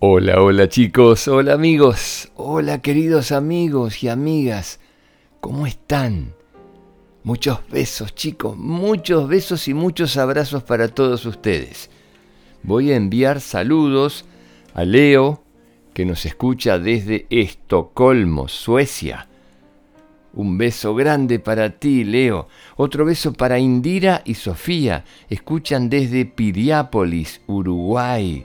Hola, hola chicos, hola amigos, hola queridos amigos y amigas, ¿cómo están? Muchos besos chicos, muchos besos y muchos abrazos para todos ustedes. Voy a enviar saludos a Leo, que nos escucha desde Estocolmo, Suecia. Un beso grande para ti, Leo. Otro beso para Indira y Sofía. Escuchan desde Piriápolis, Uruguay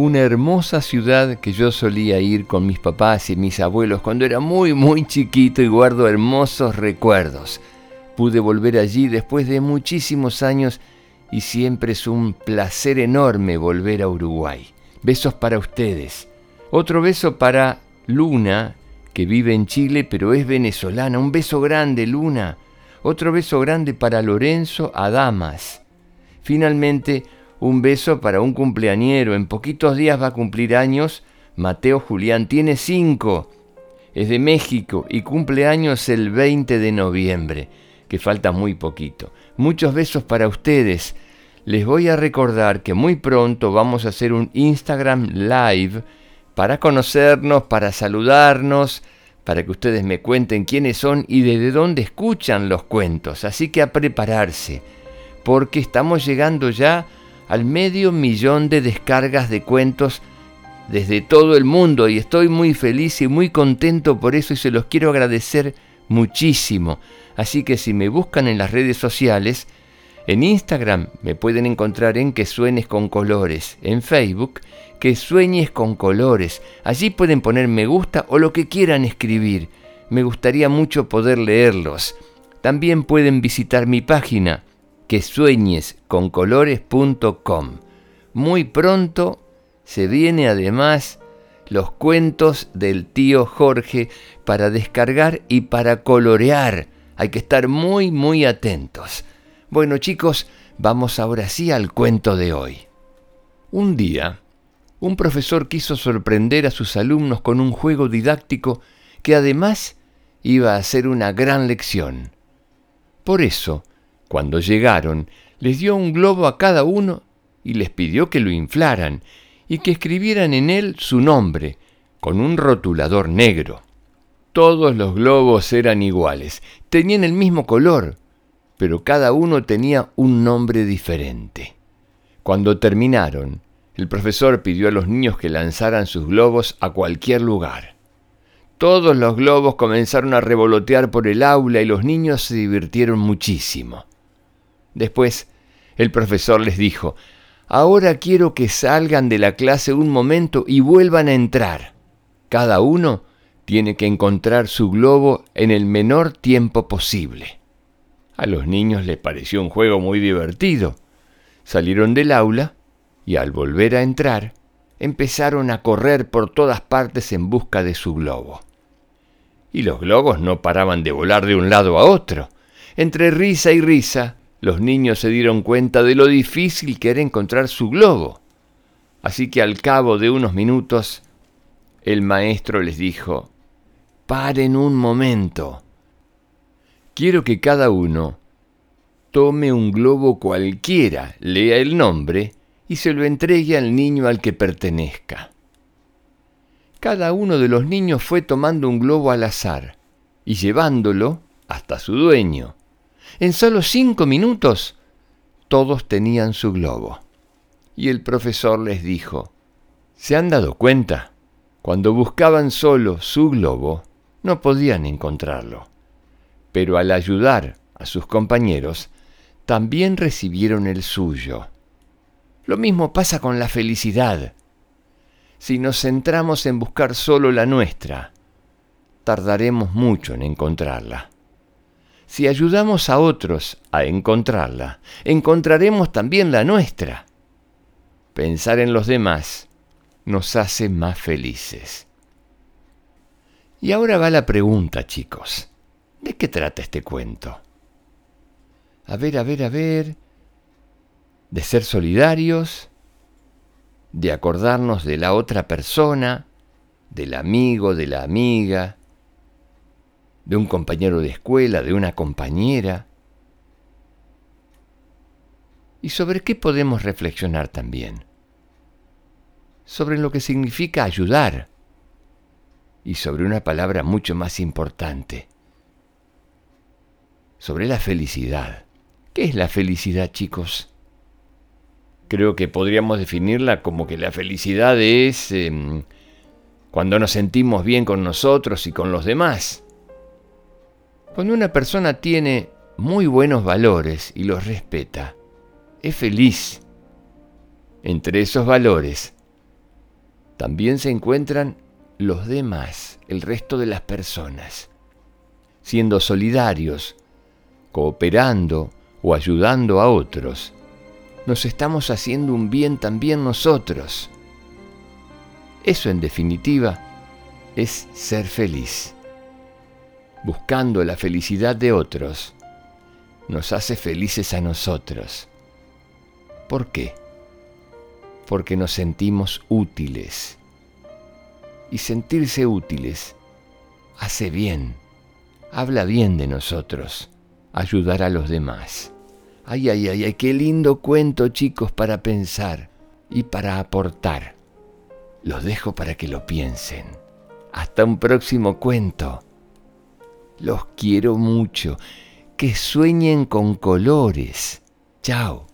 una hermosa ciudad que yo solía ir con mis papás y mis abuelos cuando era muy muy chiquito y guardo hermosos recuerdos. Pude volver allí después de muchísimos años y siempre es un placer enorme volver a Uruguay. Besos para ustedes. Otro beso para Luna, que vive en Chile pero es venezolana. Un beso grande, Luna. Otro beso grande para Lorenzo Adamas. Finalmente, un beso para un cumpleañero. En poquitos días va a cumplir años. Mateo Julián tiene cinco. Es de México y cumple años el 20 de noviembre, que falta muy poquito. Muchos besos para ustedes. Les voy a recordar que muy pronto vamos a hacer un Instagram Live para conocernos, para saludarnos, para que ustedes me cuenten quiénes son y desde dónde escuchan los cuentos. Así que a prepararse, porque estamos llegando ya al medio millón de descargas de cuentos desde todo el mundo y estoy muy feliz y muy contento por eso y se los quiero agradecer muchísimo. Así que si me buscan en las redes sociales, en Instagram me pueden encontrar en Que Suenes con Colores, en Facebook, Que Sueñes con Colores. Allí pueden poner me gusta o lo que quieran escribir. Me gustaría mucho poder leerlos. También pueden visitar mi página que sueñes con colores.com. Muy pronto se viene además los cuentos del tío Jorge para descargar y para colorear. Hay que estar muy muy atentos. Bueno chicos, vamos ahora sí al cuento de hoy. Un día, un profesor quiso sorprender a sus alumnos con un juego didáctico que además iba a ser una gran lección. Por eso, cuando llegaron, les dio un globo a cada uno y les pidió que lo inflaran y que escribieran en él su nombre, con un rotulador negro. Todos los globos eran iguales, tenían el mismo color, pero cada uno tenía un nombre diferente. Cuando terminaron, el profesor pidió a los niños que lanzaran sus globos a cualquier lugar. Todos los globos comenzaron a revolotear por el aula y los niños se divirtieron muchísimo. Después, el profesor les dijo, ahora quiero que salgan de la clase un momento y vuelvan a entrar. Cada uno tiene que encontrar su globo en el menor tiempo posible. A los niños les pareció un juego muy divertido. Salieron del aula y al volver a entrar, empezaron a correr por todas partes en busca de su globo. Y los globos no paraban de volar de un lado a otro. Entre risa y risa, los niños se dieron cuenta de lo difícil que era encontrar su globo. Así que al cabo de unos minutos, el maestro les dijo, paren un momento. Quiero que cada uno tome un globo cualquiera, lea el nombre y se lo entregue al niño al que pertenezca. Cada uno de los niños fue tomando un globo al azar y llevándolo hasta su dueño. En solo cinco minutos todos tenían su globo. Y el profesor les dijo, ¿se han dado cuenta? Cuando buscaban solo su globo, no podían encontrarlo. Pero al ayudar a sus compañeros, también recibieron el suyo. Lo mismo pasa con la felicidad. Si nos centramos en buscar solo la nuestra, tardaremos mucho en encontrarla. Si ayudamos a otros a encontrarla, encontraremos también la nuestra. Pensar en los demás nos hace más felices. Y ahora va la pregunta, chicos. ¿De qué trata este cuento? A ver, a ver, a ver. De ser solidarios, de acordarnos de la otra persona, del amigo, de la amiga, de un compañero de escuela, de una compañera. ¿Y sobre qué podemos reflexionar también? sobre lo que significa ayudar y sobre una palabra mucho más importante, sobre la felicidad. ¿Qué es la felicidad, chicos? Creo que podríamos definirla como que la felicidad es em, cuando nos sentimos bien con nosotros y con los demás. Cuando una persona tiene muy buenos valores y los respeta, es feliz. Entre esos valores también se encuentran los demás, el resto de las personas, siendo solidarios, cooperando o ayudando a otros. Nos estamos haciendo un bien también nosotros. Eso en definitiva es ser feliz. Buscando la felicidad de otros, nos hace felices a nosotros. ¿Por qué? Porque nos sentimos útiles. Y sentirse útiles hace bien, habla bien de nosotros, ayudar a los demás. Ay, ay, ay, ay, qué lindo cuento chicos para pensar y para aportar. Los dejo para que lo piensen. Hasta un próximo cuento. Los quiero mucho. Que sueñen con colores. Chao.